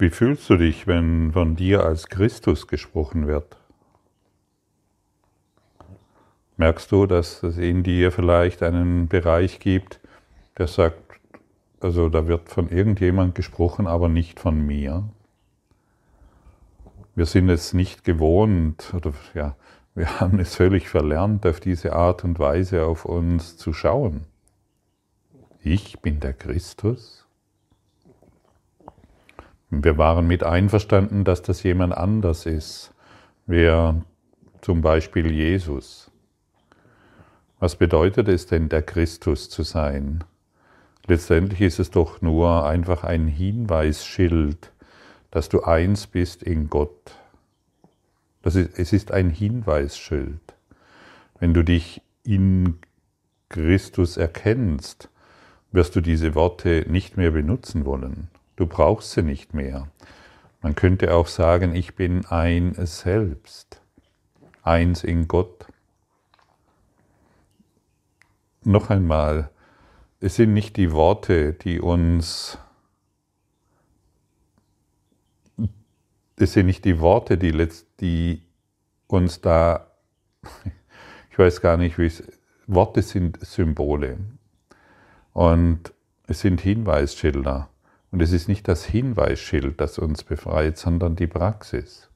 Wie fühlst du dich, wenn von dir als Christus gesprochen wird? Merkst du, dass es in dir vielleicht einen Bereich gibt, der sagt, also da wird von irgendjemand gesprochen, aber nicht von mir? Wir sind es nicht gewohnt, oder ja, wir haben es völlig verlernt, auf diese Art und Weise auf uns zu schauen. Ich bin der Christus. Wir waren mit einverstanden, dass das jemand anders ist. Wer zum Beispiel Jesus. Was bedeutet es denn, der Christus zu sein? Letztendlich ist es doch nur einfach ein Hinweisschild, dass du eins bist in Gott. Das ist, es ist ein Hinweisschild. Wenn du dich in Christus erkennst, wirst du diese Worte nicht mehr benutzen wollen. Du brauchst sie nicht mehr. Man könnte auch sagen, ich bin ein Selbst, eins in Gott. Noch einmal, es sind nicht die Worte, die uns es sind nicht die Worte, die, letzt, die uns da, ich weiß gar nicht, wie es, Worte sind Symbole und es sind Hinweisschilder. Und es ist nicht das Hinweisschild, das uns befreit, sondern die Praxis.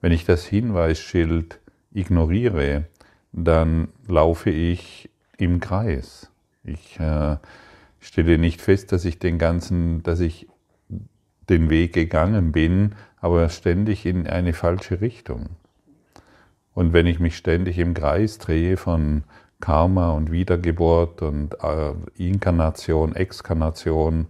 Wenn ich das Hinweisschild ignoriere, dann laufe ich im Kreis. Ich äh, stelle nicht fest, dass ich den ganzen, dass ich den Weg gegangen bin, aber ständig in eine falsche Richtung. Und wenn ich mich ständig im Kreis drehe von Karma und Wiedergeburt und äh, Inkarnation, Exkarnation,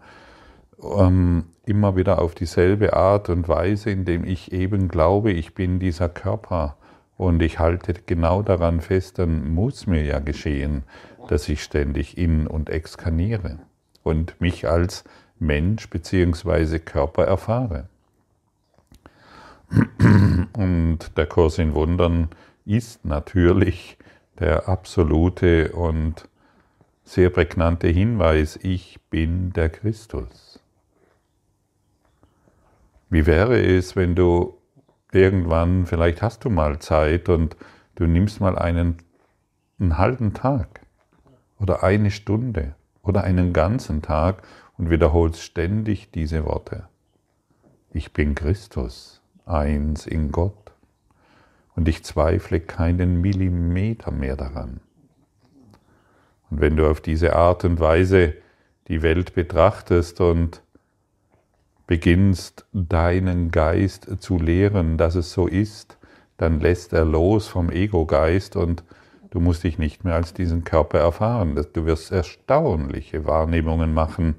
ähm, immer wieder auf dieselbe Art und Weise, indem ich eben glaube, ich bin dieser Körper und ich halte genau daran fest, dann muss mir ja geschehen, dass ich ständig in und exkarniere und mich als Mensch bzw. Körper erfahre. Und der Kurs in Wundern ist natürlich der absolute und sehr prägnante Hinweis, ich bin der Christus. Wie wäre es, wenn du irgendwann, vielleicht hast du mal Zeit und du nimmst mal einen, einen halben Tag oder eine Stunde oder einen ganzen Tag und wiederholst ständig diese Worte. Ich bin Christus, eins in Gott, und ich zweifle keinen Millimeter mehr daran. Und wenn du auf diese Art und Weise die Welt betrachtest und beginnst deinen Geist zu lehren, dass es so ist, dann lässt er los vom Ego-Geist und du musst dich nicht mehr als diesen Körper erfahren. Du wirst erstaunliche Wahrnehmungen machen,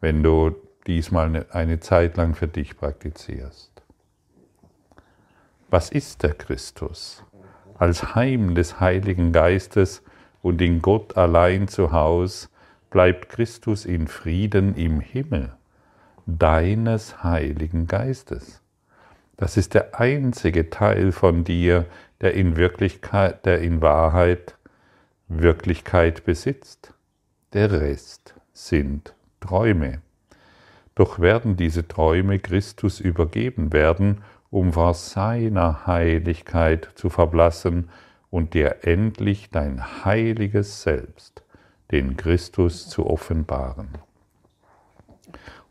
wenn du diesmal eine Zeit lang für dich praktizierst. Was ist der Christus? Als Heim des Heiligen Geistes und in Gott allein zu Haus bleibt Christus in Frieden im Himmel deines Heiligen Geistes. Das ist der einzige Teil von dir, der in Wirklichkeit, der in Wahrheit Wirklichkeit besitzt. Der Rest sind Träume. Doch werden diese Träume Christus übergeben werden, um vor seiner Heiligkeit zu verblassen und dir endlich dein heiliges Selbst, den Christus, zu offenbaren.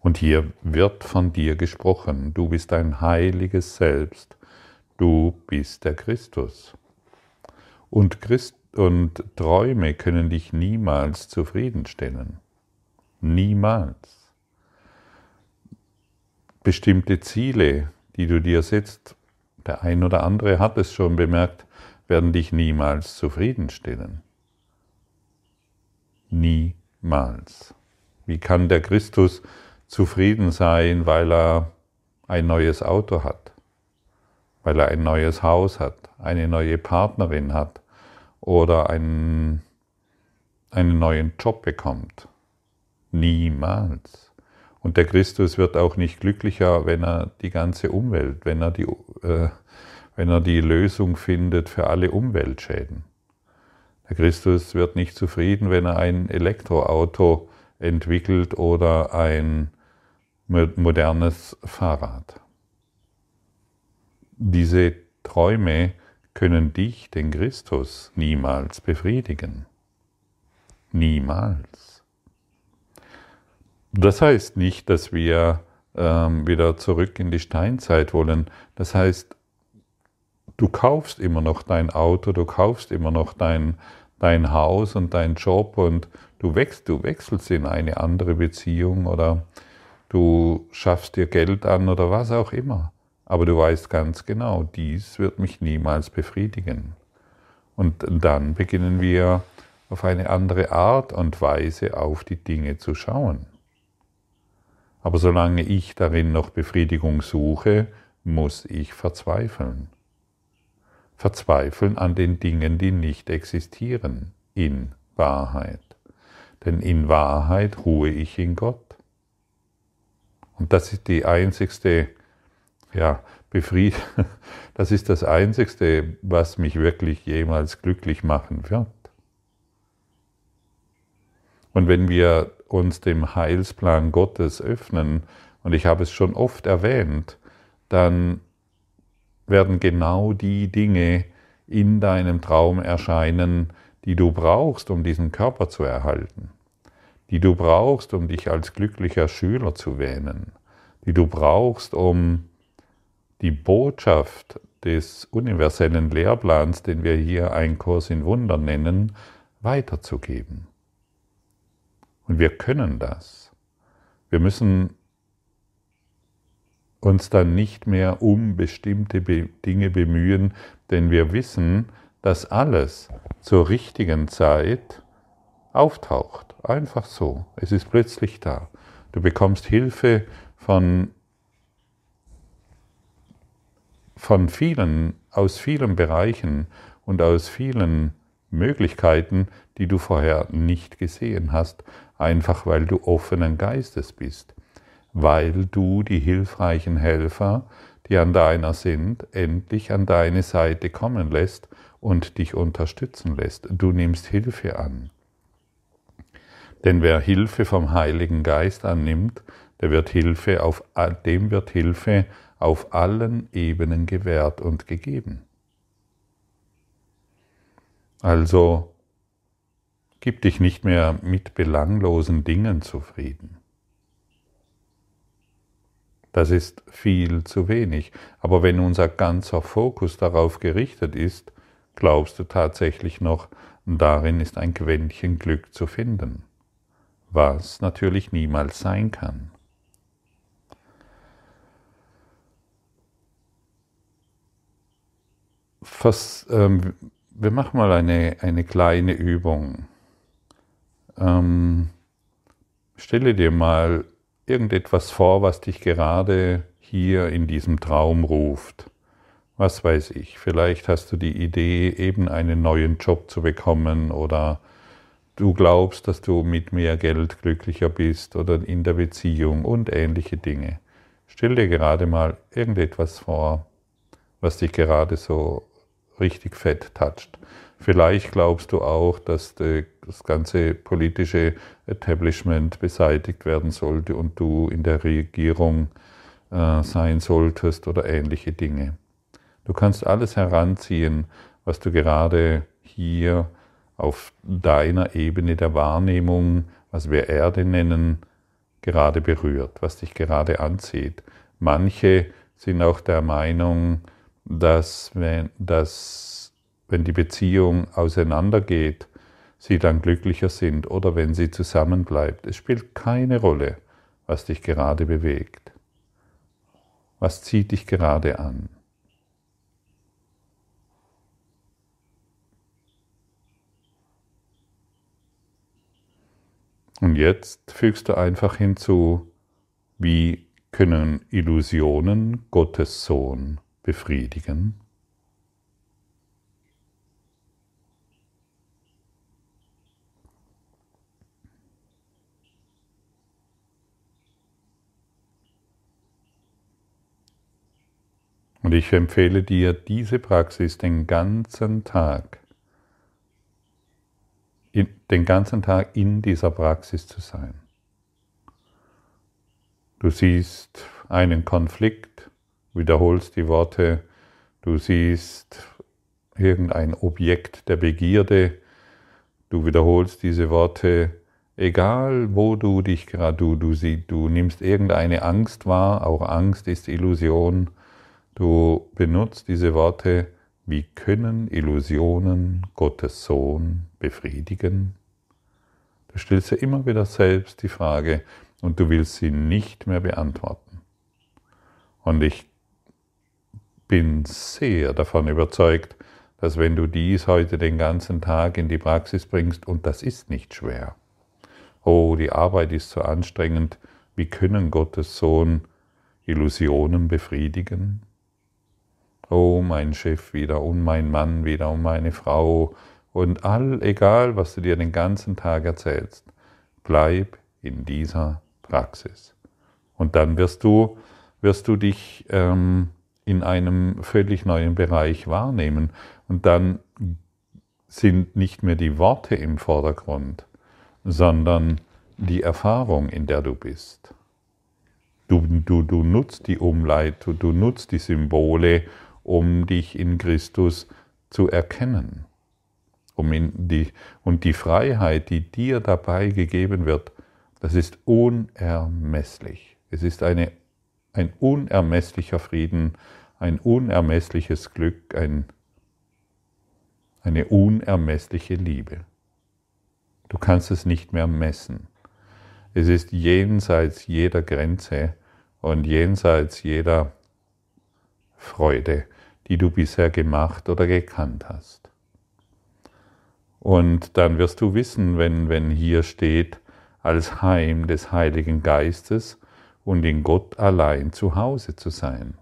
Und hier wird von dir gesprochen, du bist ein heiliges Selbst, du bist der Christus. Und, Christ und Träume können dich niemals zufriedenstellen. Niemals. Bestimmte Ziele, die du dir setzt, der ein oder andere hat es schon bemerkt, werden dich niemals zufriedenstellen. Niemals. Wie kann der Christus zufrieden sein, weil er ein neues Auto hat, weil er ein neues Haus hat, eine neue Partnerin hat oder einen, einen neuen Job bekommt. Niemals. Und der Christus wird auch nicht glücklicher, wenn er die ganze Umwelt, wenn er die, äh, wenn er die Lösung findet für alle Umweltschäden. Der Christus wird nicht zufrieden, wenn er ein Elektroauto entwickelt oder ein modernes Fahrrad. Diese Träume können dich, den Christus, niemals befriedigen. Niemals. Das heißt nicht, dass wir ähm, wieder zurück in die Steinzeit wollen. Das heißt, du kaufst immer noch dein Auto, du kaufst immer noch dein, dein Haus und dein Job und du, wächst, du wechselst in eine andere Beziehung oder du schaffst dir Geld an oder was auch immer. Aber du weißt ganz genau, dies wird mich niemals befriedigen. Und dann beginnen wir auf eine andere Art und Weise auf die Dinge zu schauen. Aber solange ich darin noch Befriedigung suche, muss ich verzweifeln. Verzweifeln an den Dingen, die nicht existieren, in Wahrheit. Denn in Wahrheit ruhe ich in Gott. Und das ist die einzigste, ja, Befried das ist das einzigste, was mich wirklich jemals glücklich machen wird. Und wenn wir uns dem Heilsplan Gottes öffnen, und ich habe es schon oft erwähnt, dann werden genau die Dinge in deinem Traum erscheinen, die du brauchst, um diesen Körper zu erhalten, die du brauchst, um dich als glücklicher Schüler zu wähnen, die du brauchst, um die Botschaft des universellen Lehrplans, den wir hier ein Kurs in Wunder nennen, weiterzugeben. Und wir können das. Wir müssen uns dann nicht mehr um bestimmte Dinge bemühen, denn wir wissen, dass alles zur richtigen Zeit auftaucht. Einfach so. Es ist plötzlich da. Du bekommst Hilfe von, von vielen, aus vielen Bereichen und aus vielen Möglichkeiten, die du vorher nicht gesehen hast, einfach weil du offenen Geistes bist, weil du die hilfreichen Helfer, die an deiner sind, endlich an deine Seite kommen lässt und dich unterstützen lässt. Du nimmst Hilfe an. Denn wer Hilfe vom Heiligen Geist annimmt, der wird Hilfe auf, dem wird Hilfe auf allen Ebenen gewährt und gegeben. Also Gib dich nicht mehr mit belanglosen Dingen zufrieden. Das ist viel zu wenig. Aber wenn unser ganzer Fokus darauf gerichtet ist, glaubst du tatsächlich noch, darin ist ein Quäntchen Glück zu finden, was natürlich niemals sein kann. Vers, ähm, wir machen mal eine, eine kleine Übung. Ähm, stelle dir mal irgendetwas vor, was dich gerade hier in diesem Traum ruft. Was weiß ich, vielleicht hast du die Idee, eben einen neuen Job zu bekommen oder du glaubst, dass du mit mehr Geld glücklicher bist oder in der Beziehung und ähnliche Dinge. Stell dir gerade mal irgendetwas vor, was dich gerade so richtig fett toucht. Vielleicht glaubst du auch, dass das ganze politische Establishment beseitigt werden sollte und du in der Regierung äh, sein solltest oder ähnliche Dinge. Du kannst alles heranziehen, was du gerade hier auf deiner Ebene der Wahrnehmung, was wir Erde nennen, gerade berührt, was dich gerade anzieht. Manche sind auch der Meinung, dass, wenn, dass wenn die Beziehung auseinandergeht, sie dann glücklicher sind oder wenn sie zusammenbleibt. Es spielt keine Rolle, was dich gerade bewegt. Was zieht dich gerade an? Und jetzt fügst du einfach hinzu, wie können Illusionen Gottes Sohn befriedigen? Und ich empfehle dir diese Praxis den ganzen Tag, den ganzen Tag in dieser Praxis zu sein. Du siehst einen Konflikt, wiederholst die Worte, du siehst irgendein Objekt der Begierde, du wiederholst diese Worte, egal wo du dich gerade, du, du, du nimmst irgendeine Angst wahr, auch Angst ist Illusion, du benutzt diese Worte, wie können Illusionen Gottes Sohn befriedigen? Du stellst ja immer wieder selbst die Frage und du willst sie nicht mehr beantworten. Und ich bin sehr davon überzeugt, dass wenn du dies heute den ganzen Tag in die Praxis bringst, und das ist nicht schwer, oh, die Arbeit ist so anstrengend, wie können Gottes Sohn Illusionen befriedigen? Oh, mein Chef wieder und mein Mann wieder und meine Frau und all, egal was du dir den ganzen Tag erzählst, bleib in dieser Praxis. Und dann wirst du, wirst du dich ähm, in einem völlig neuen Bereich wahrnehmen. Und dann sind nicht mehr die Worte im Vordergrund, sondern die Erfahrung, in der du bist. Du, du, du nutzt die Umleitung, du nutzt die Symbole, um dich in Christus zu erkennen. Um die, und die Freiheit, die dir dabei gegeben wird, das ist unermesslich. Es ist eine, ein unermesslicher Frieden, ein unermessliches Glück, ein, eine unermessliche Liebe. Du kannst es nicht mehr messen. Es ist jenseits jeder Grenze und jenseits jeder Freude, die du bisher gemacht oder gekannt hast. Und dann wirst du wissen, wenn, wenn hier steht, als Heim des Heiligen Geistes und in Gott allein zu Hause zu sein.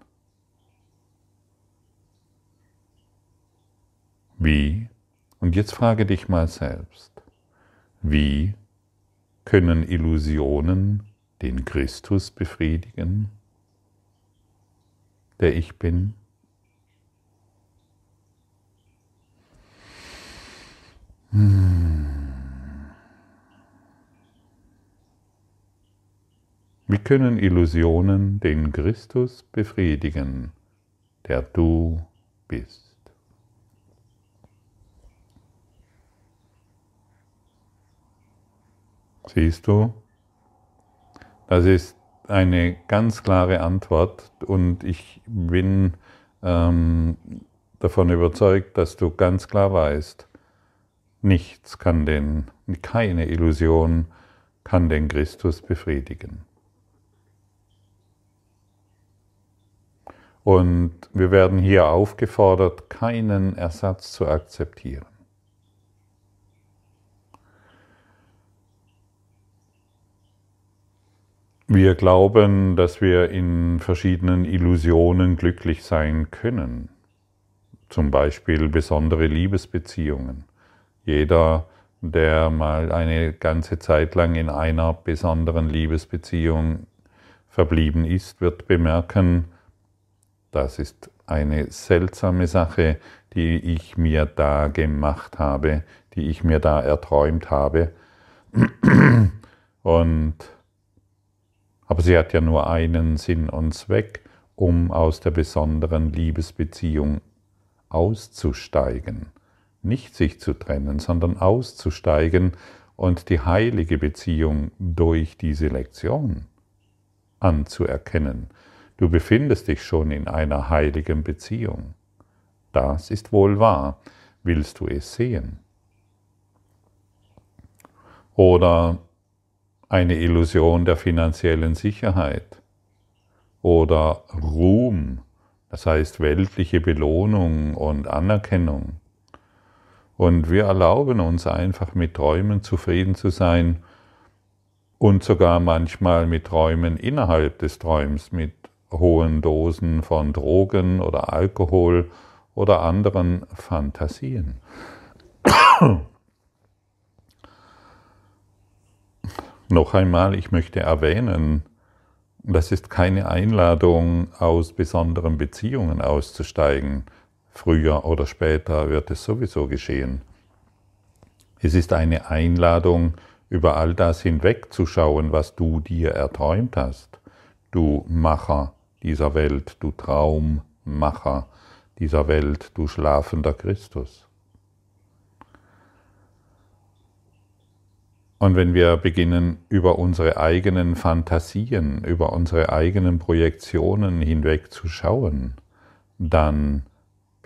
Wie? Und jetzt frage dich mal selbst, wie können Illusionen den Christus befriedigen, der ich bin? Wie können Illusionen den Christus befriedigen, der du bist? Siehst du? Das ist eine ganz klare Antwort und ich bin ähm, davon überzeugt, dass du ganz klar weißt, nichts kann den, keine Illusion kann den Christus befriedigen. Und wir werden hier aufgefordert, keinen Ersatz zu akzeptieren. Wir glauben, dass wir in verschiedenen Illusionen glücklich sein können. Zum Beispiel besondere Liebesbeziehungen. Jeder, der mal eine ganze Zeit lang in einer besonderen Liebesbeziehung verblieben ist, wird bemerken, das ist eine seltsame Sache, die ich mir da gemacht habe, die ich mir da erträumt habe. Und, aber sie hat ja nur einen Sinn und Zweck, um aus der besonderen Liebesbeziehung auszusteigen. Nicht sich zu trennen, sondern auszusteigen und die heilige Beziehung durch diese Lektion anzuerkennen. Du befindest dich schon in einer heiligen Beziehung. Das ist wohl wahr. Willst du es sehen? Oder eine Illusion der finanziellen Sicherheit oder Ruhm, das heißt weltliche Belohnung und Anerkennung. Und wir erlauben uns einfach mit Träumen zufrieden zu sein und sogar manchmal mit Träumen innerhalb des Träums, mit hohen Dosen von Drogen oder Alkohol oder anderen Fantasien. Noch einmal, ich möchte erwähnen, das ist keine Einladung, aus besonderen Beziehungen auszusteigen. Früher oder später wird es sowieso geschehen. Es ist eine Einladung, über all das hinwegzuschauen, was du dir erträumt hast du Macher dieser Welt, du Traummacher dieser Welt, du schlafender Christus. Und wenn wir beginnen, über unsere eigenen Fantasien, über unsere eigenen Projektionen hinweg zu schauen, dann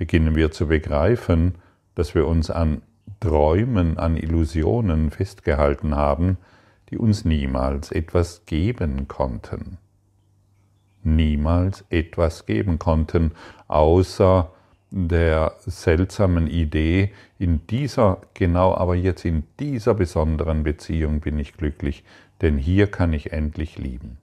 beginnen wir zu begreifen, dass wir uns an Träumen, an Illusionen festgehalten haben, die uns niemals etwas geben konnten. Niemals etwas geben konnten, außer der seltsamen Idee, in dieser, genau aber jetzt in dieser besonderen Beziehung bin ich glücklich, denn hier kann ich endlich lieben.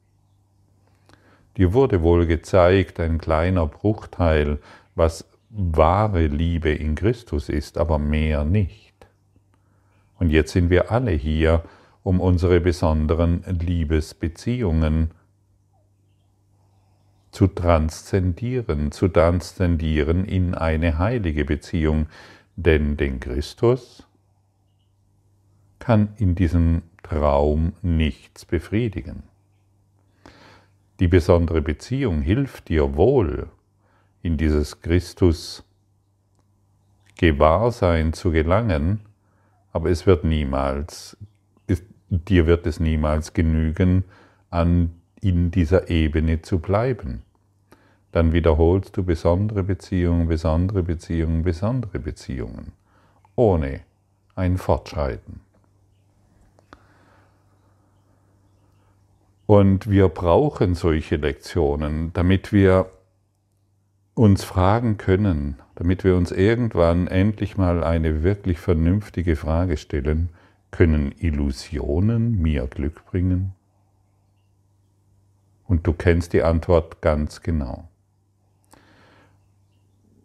Dir wurde wohl gezeigt, ein kleiner Bruchteil, was wahre Liebe in Christus ist, aber mehr nicht. Und jetzt sind wir alle hier, um unsere besonderen Liebesbeziehungen zu transzendieren, zu transzendieren in eine heilige Beziehung, denn den Christus kann in diesem Traum nichts befriedigen. Die besondere Beziehung hilft dir wohl, in dieses Christus Gewahrsein zu gelangen, aber es wird niemals, dir wird es niemals genügen, an in dieser Ebene zu bleiben. Dann wiederholst du besondere Beziehungen, besondere Beziehungen, besondere Beziehungen, ohne ein Fortschreiten. Und wir brauchen solche Lektionen, damit wir uns fragen können, damit wir uns irgendwann endlich mal eine wirklich vernünftige Frage stellen, können Illusionen mir Glück bringen? Und du kennst die Antwort ganz genau.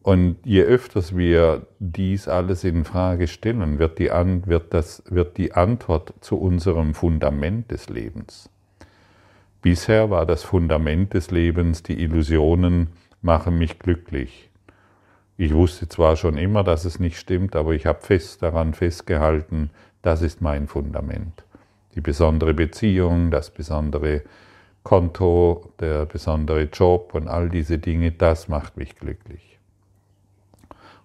Und je öfters wir dies alles in Frage stellen, wird die, An wird, das, wird die Antwort zu unserem Fundament des Lebens. Bisher war das Fundament des Lebens, die Illusionen machen mich glücklich. Ich wusste zwar schon immer, dass es nicht stimmt, aber ich habe fest daran festgehalten, das ist mein Fundament. Die besondere Beziehung, das besondere Konto, der besondere Job und all diese Dinge, das macht mich glücklich.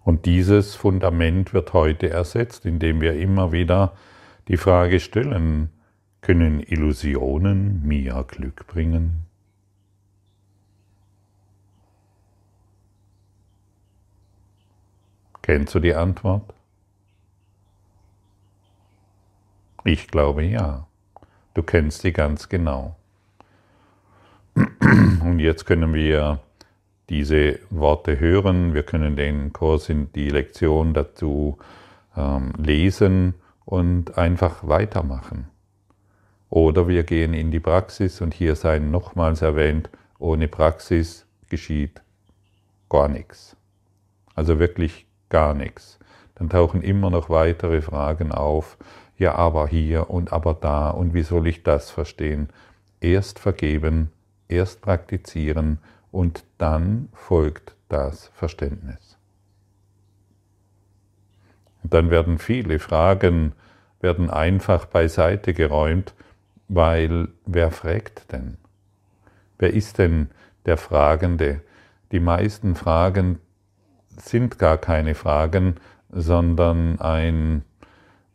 Und dieses Fundament wird heute ersetzt, indem wir immer wieder die Frage stellen, können Illusionen mir Glück bringen? Kennst du die Antwort? Ich glaube ja. Du kennst sie ganz genau. Und jetzt können wir diese Worte hören, wir können den Kurs in die Lektion dazu ähm, lesen und einfach weitermachen. Oder wir gehen in die Praxis und hier sei nochmals erwähnt, ohne Praxis geschieht gar nichts. Also wirklich gar nichts. Dann tauchen immer noch weitere Fragen auf. Ja, aber hier und aber da und wie soll ich das verstehen? Erst vergeben erst praktizieren und dann folgt das Verständnis. Und dann werden viele Fragen werden einfach beiseite geräumt, weil wer fragt denn? Wer ist denn der Fragende? Die meisten Fragen sind gar keine Fragen, sondern ein,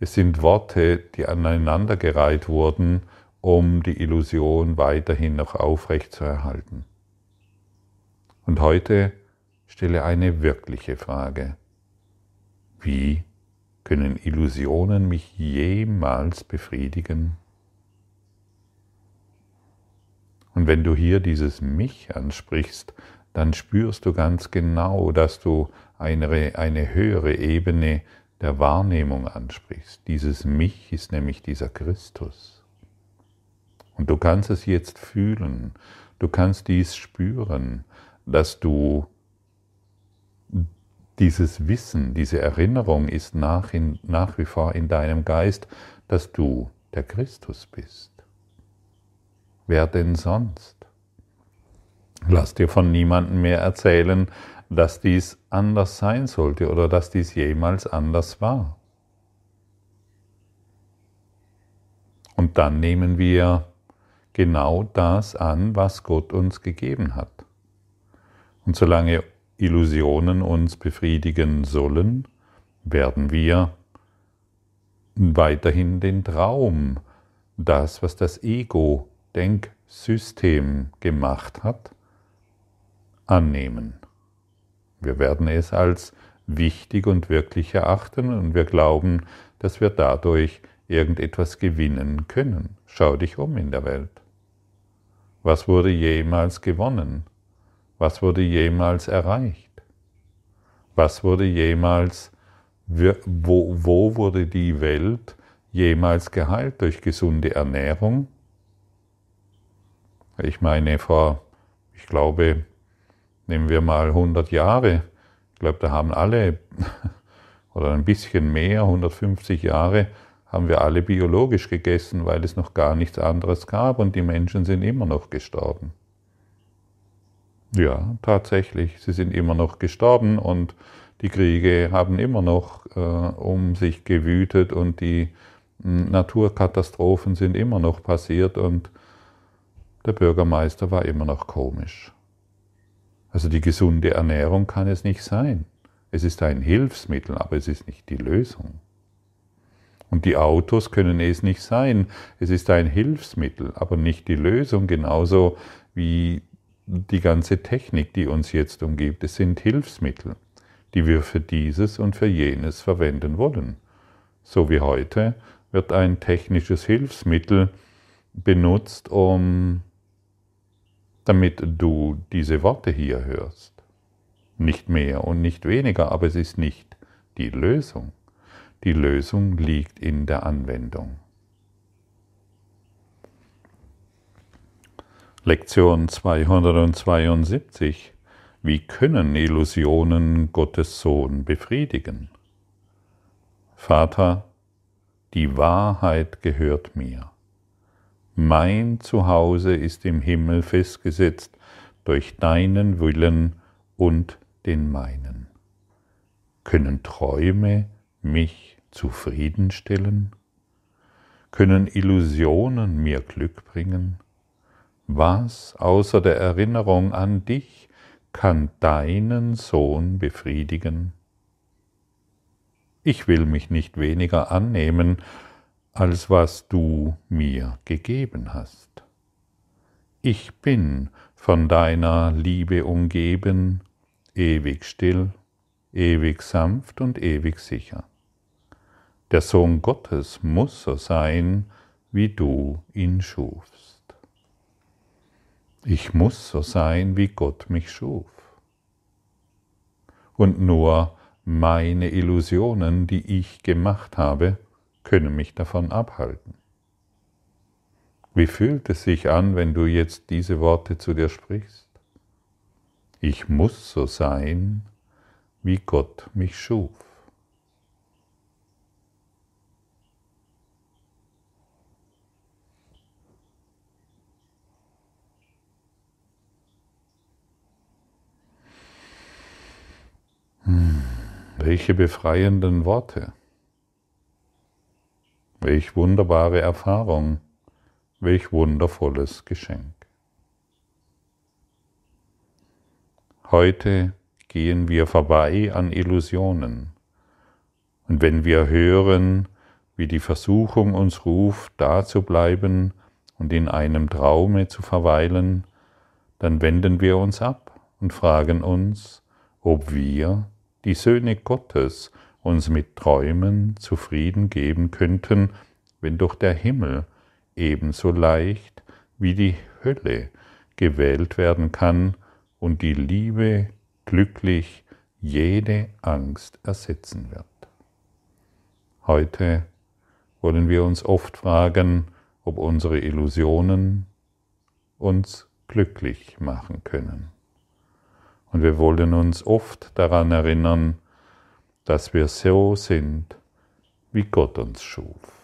es sind Worte, die aneinandergereiht wurden um die Illusion weiterhin noch aufrecht zu erhalten. Und heute stelle eine wirkliche Frage. Wie können Illusionen mich jemals befriedigen? Und wenn du hier dieses Mich ansprichst, dann spürst du ganz genau, dass du eine, eine höhere Ebene der Wahrnehmung ansprichst. Dieses Mich ist nämlich dieser Christus. Und du kannst es jetzt fühlen, du kannst dies spüren, dass du dieses Wissen, diese Erinnerung ist nach, in, nach wie vor in deinem Geist, dass du der Christus bist. Wer denn sonst? Lass dir von niemandem mehr erzählen, dass dies anders sein sollte oder dass dies jemals anders war. Und dann nehmen wir genau das an, was Gott uns gegeben hat. Und solange Illusionen uns befriedigen sollen, werden wir weiterhin den Traum, das, was das Ego-Denksystem gemacht hat, annehmen. Wir werden es als wichtig und wirklich erachten und wir glauben, dass wir dadurch irgendetwas gewinnen können. Schau dich um in der Welt. Was wurde jemals gewonnen? Was wurde jemals erreicht? Was wurde jemals, wo, wo wurde die Welt jemals geheilt durch gesunde Ernährung? Ich meine, vor, ich glaube, nehmen wir mal 100 Jahre, ich glaube, da haben alle, oder ein bisschen mehr, 150 Jahre, haben wir alle biologisch gegessen, weil es noch gar nichts anderes gab und die Menschen sind immer noch gestorben. Ja, tatsächlich, sie sind immer noch gestorben und die Kriege haben immer noch äh, um sich gewütet und die hm, Naturkatastrophen sind immer noch passiert und der Bürgermeister war immer noch komisch. Also die gesunde Ernährung kann es nicht sein. Es ist ein Hilfsmittel, aber es ist nicht die Lösung. Und die Autos können es nicht sein. Es ist ein Hilfsmittel, aber nicht die Lösung, genauso wie die ganze Technik, die uns jetzt umgibt. Es sind Hilfsmittel, die wir für dieses und für jenes verwenden wollen. So wie heute wird ein technisches Hilfsmittel benutzt, um damit du diese Worte hier hörst. Nicht mehr und nicht weniger, aber es ist nicht die Lösung. Die Lösung liegt in der Anwendung. Lektion 272. Wie können Illusionen Gottes Sohn befriedigen? Vater, die Wahrheit gehört mir. Mein Zuhause ist im Himmel festgesetzt durch deinen Willen und den meinen. Können Träume mich zufriedenstellen? Können Illusionen mir Glück bringen? Was außer der Erinnerung an dich kann deinen Sohn befriedigen? Ich will mich nicht weniger annehmen, als was du mir gegeben hast. Ich bin von deiner Liebe umgeben, ewig still, ewig sanft und ewig sicher. Der Sohn Gottes muss so sein, wie du ihn schufst. Ich muss so sein, wie Gott mich schuf. Und nur meine Illusionen, die ich gemacht habe, können mich davon abhalten. Wie fühlt es sich an, wenn du jetzt diese Worte zu dir sprichst? Ich muss so sein, wie Gott mich schuf. Hm, welche befreienden Worte. Welch wunderbare Erfahrung, welch wundervolles Geschenk. Heute gehen wir vorbei an Illusionen. Und wenn wir hören, wie die Versuchung uns ruft, da zu bleiben und in einem Traume zu verweilen, dann wenden wir uns ab und fragen uns, ob wir, die Söhne Gottes, uns mit Träumen zufrieden geben könnten, wenn doch der Himmel ebenso leicht wie die Hölle gewählt werden kann und die Liebe glücklich jede Angst ersetzen wird. Heute wollen wir uns oft fragen, ob unsere Illusionen uns glücklich machen können. Und wir wollen uns oft daran erinnern, dass wir so sind, wie Gott uns schuf.